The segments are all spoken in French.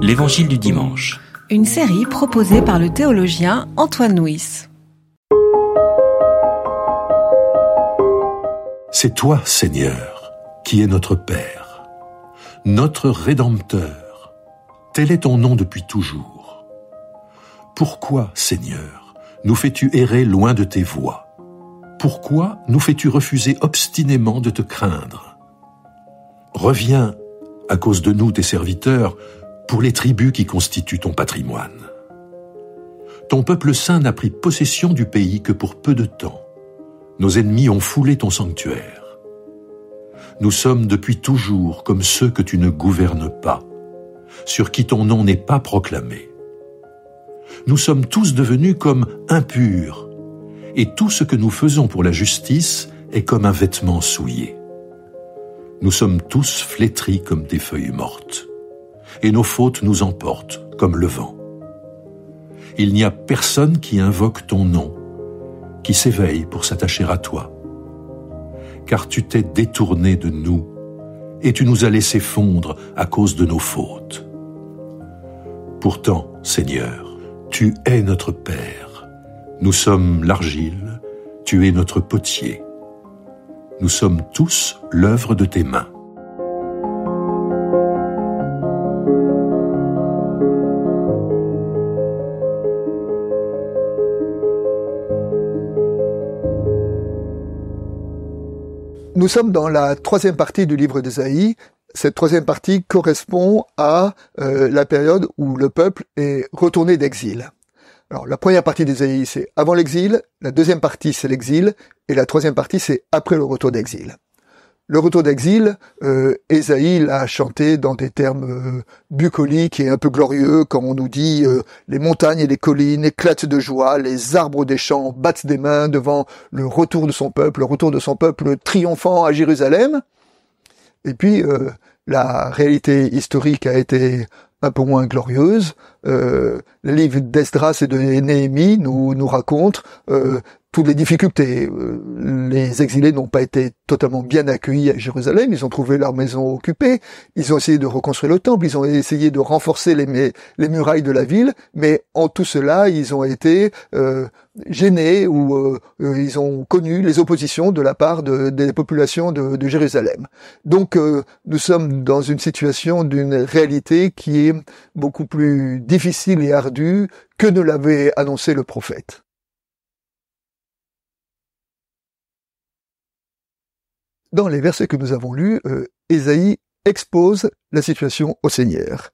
L'Évangile du dimanche. Une série proposée par le théologien Antoine Nuis. C'est toi, Seigneur, qui es notre Père, notre Rédempteur. Tel est ton nom depuis toujours. Pourquoi, Seigneur, nous fais-tu errer loin de tes voies? Pourquoi nous fais-tu refuser obstinément de te craindre? Reviens, à cause de nous, tes serviteurs, pour les tribus qui constituent ton patrimoine. Ton peuple saint n'a pris possession du pays que pour peu de temps. Nos ennemis ont foulé ton sanctuaire. Nous sommes depuis toujours comme ceux que tu ne gouvernes pas, sur qui ton nom n'est pas proclamé. Nous sommes tous devenus comme impurs, et tout ce que nous faisons pour la justice est comme un vêtement souillé. Nous sommes tous flétris comme des feuilles mortes et nos fautes nous emportent comme le vent. Il n'y a personne qui invoque ton nom, qui s'éveille pour s'attacher à toi. Car tu t'es détourné de nous, et tu nous as laissé fondre à cause de nos fautes. Pourtant, Seigneur, tu es notre Père. Nous sommes l'argile, tu es notre potier. Nous sommes tous l'œuvre de tes mains. Nous sommes dans la troisième partie du livre d'Ésaïe. Cette troisième partie correspond à euh, la période où le peuple est retourné d'exil. Alors la première partie d'Ésaïe, c'est avant l'exil, la deuxième partie, c'est l'exil, et la troisième partie, c'est après le retour d'exil. Le retour d'exil, euh, Ésaïe l'a chanté dans des termes euh, bucoliques et un peu glorieux, comme on nous dit euh, les montagnes et les collines éclatent de joie, les arbres des champs battent des mains devant le retour de son peuple, le retour de son peuple triomphant à Jérusalem. Et puis euh, la réalité historique a été un peu moins glorieuse. Euh, le livre d'Esdras et de Néhémie nous, nous raconte euh, toutes les difficultés. Euh, les exilés n'ont pas été totalement bien accueillis à Jérusalem, ils ont trouvé leur maison occupée, ils ont essayé de reconstruire le temple, ils ont essayé de renforcer les, les murailles de la ville, mais en tout cela, ils ont été euh, gênés ou euh, ils ont connu les oppositions de la part de, des populations de, de Jérusalem. Donc nous sommes dans une situation d'une réalité qui est beaucoup plus difficile et ardue que ne l'avait annoncé le prophète. Dans les versets que nous avons lus, euh, Ésaïe expose la situation au Seigneur.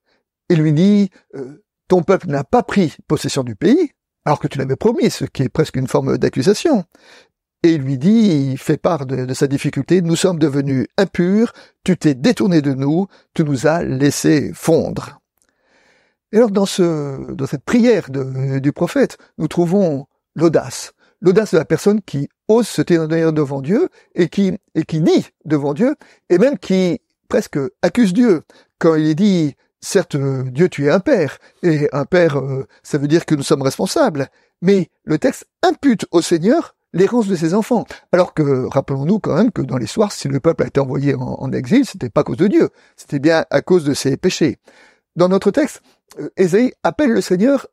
Il lui dit, euh, ton peuple n'a pas pris possession du pays, alors que tu l'avais promis, ce qui est presque une forme d'accusation. Et il lui dit, il fait part de, sa difficulté, nous sommes devenus impurs, tu t'es détourné de nous, tu nous as laissé fondre. Et alors dans, ce, dans cette prière du prophète, nous trouvons l'audace l'audace de la personne qui ose se tenir devant Dieu et qui, et qui nie devant Dieu, et même qui presque accuse Dieu. Quand il dit, certes, Dieu, tu es un père, et un père, euh, ça veut dire que nous sommes responsables, mais le texte impute au Seigneur l'errance de ses enfants. Alors que, rappelons-nous quand même que dans l'histoire, si le peuple a été envoyé en, en exil, c'était pas à cause de Dieu, c'était bien à cause de ses péchés. Dans notre texte, euh, Ésaïe appelle le Seigneur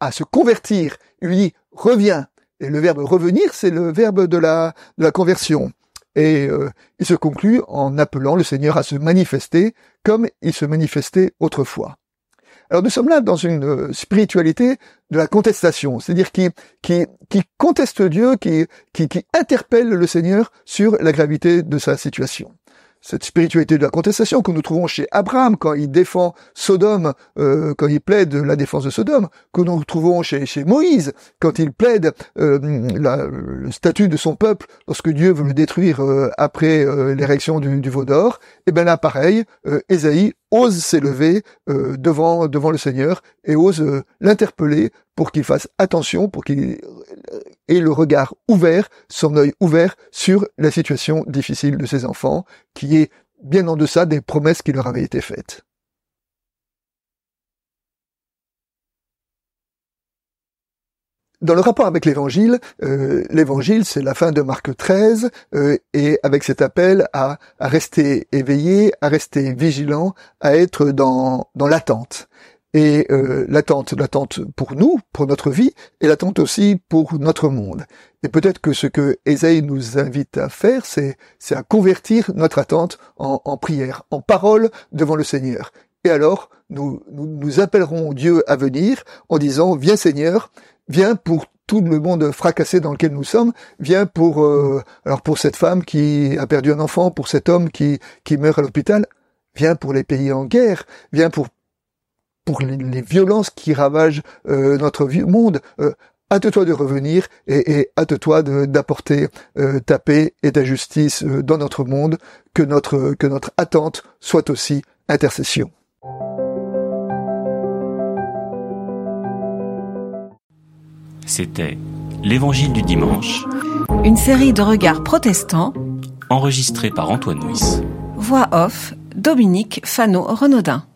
à se convertir. Il lui dit, reviens, et le verbe revenir, c'est le verbe de la, conversion. Et euh, il se conclut en appelant le Seigneur à se manifester comme il se manifestait autrefois. Alors nous sommes là dans une euh, spiritualité de la contestation, c'est-à-dire qui, qui, conteste Dieu, qui, qui interpelle le Seigneur sur la gravité de sa situation cette spiritualité de la contestation que nous trouvons chez Abraham quand il défend Sodome, euh, quand il plaide la défense de Sodome, que nous trouvons chez, Moïse quand il plaide euh, le statut de son peuple lorsque Dieu veut le détruire euh, après l'érection du, du veau d'or, et bien là pareil, Ésaïe ose s'élever devant devant le Seigneur et ose l'interpeller pour qu'il fasse attention, pour qu'il ait le regard ouvert, son œil ouvert sur la situation difficile de ses enfants, qui est bien en deçà des promesses qui leur avaient été faites. dans le rapport avec l'évangile, euh, l'évangile c'est la fin de Marc 13 euh, et avec cet appel à, rester éveillé, à rester vigilant, à être dans l'attente. Et euh, l'attente, l'attente pour nous, pour notre vie, et l'attente aussi pour notre monde. Et peut-être que ce que Ésaïe nous invite à faire, c'est, c'est à convertir notre attente en, en prière, en parole devant le Seigneur. Et alors, nous, nous, nous appellerons Dieu à venir en disant, viens Seigneur, viens pour tout le monde fracassé dans lequel nous sommes, viens pour euh, alors pour cette femme qui a perdu un enfant, pour cet homme qui qui meurt à l'hôpital, viens pour les pays en guerre, viens pour pour les, violences qui ravagent euh, notre monde. Euh, hâte-toi de revenir et, et hâte-toi d'apporter euh, ta paix et ta justice euh, dans notre monde, que notre que notre attente soit aussi intercession. C'était L'Évangile du dimanche. Une série de regards protestants. Enregistré par Antoine Nuis. Voix off, Dominique Fano-Renaudin.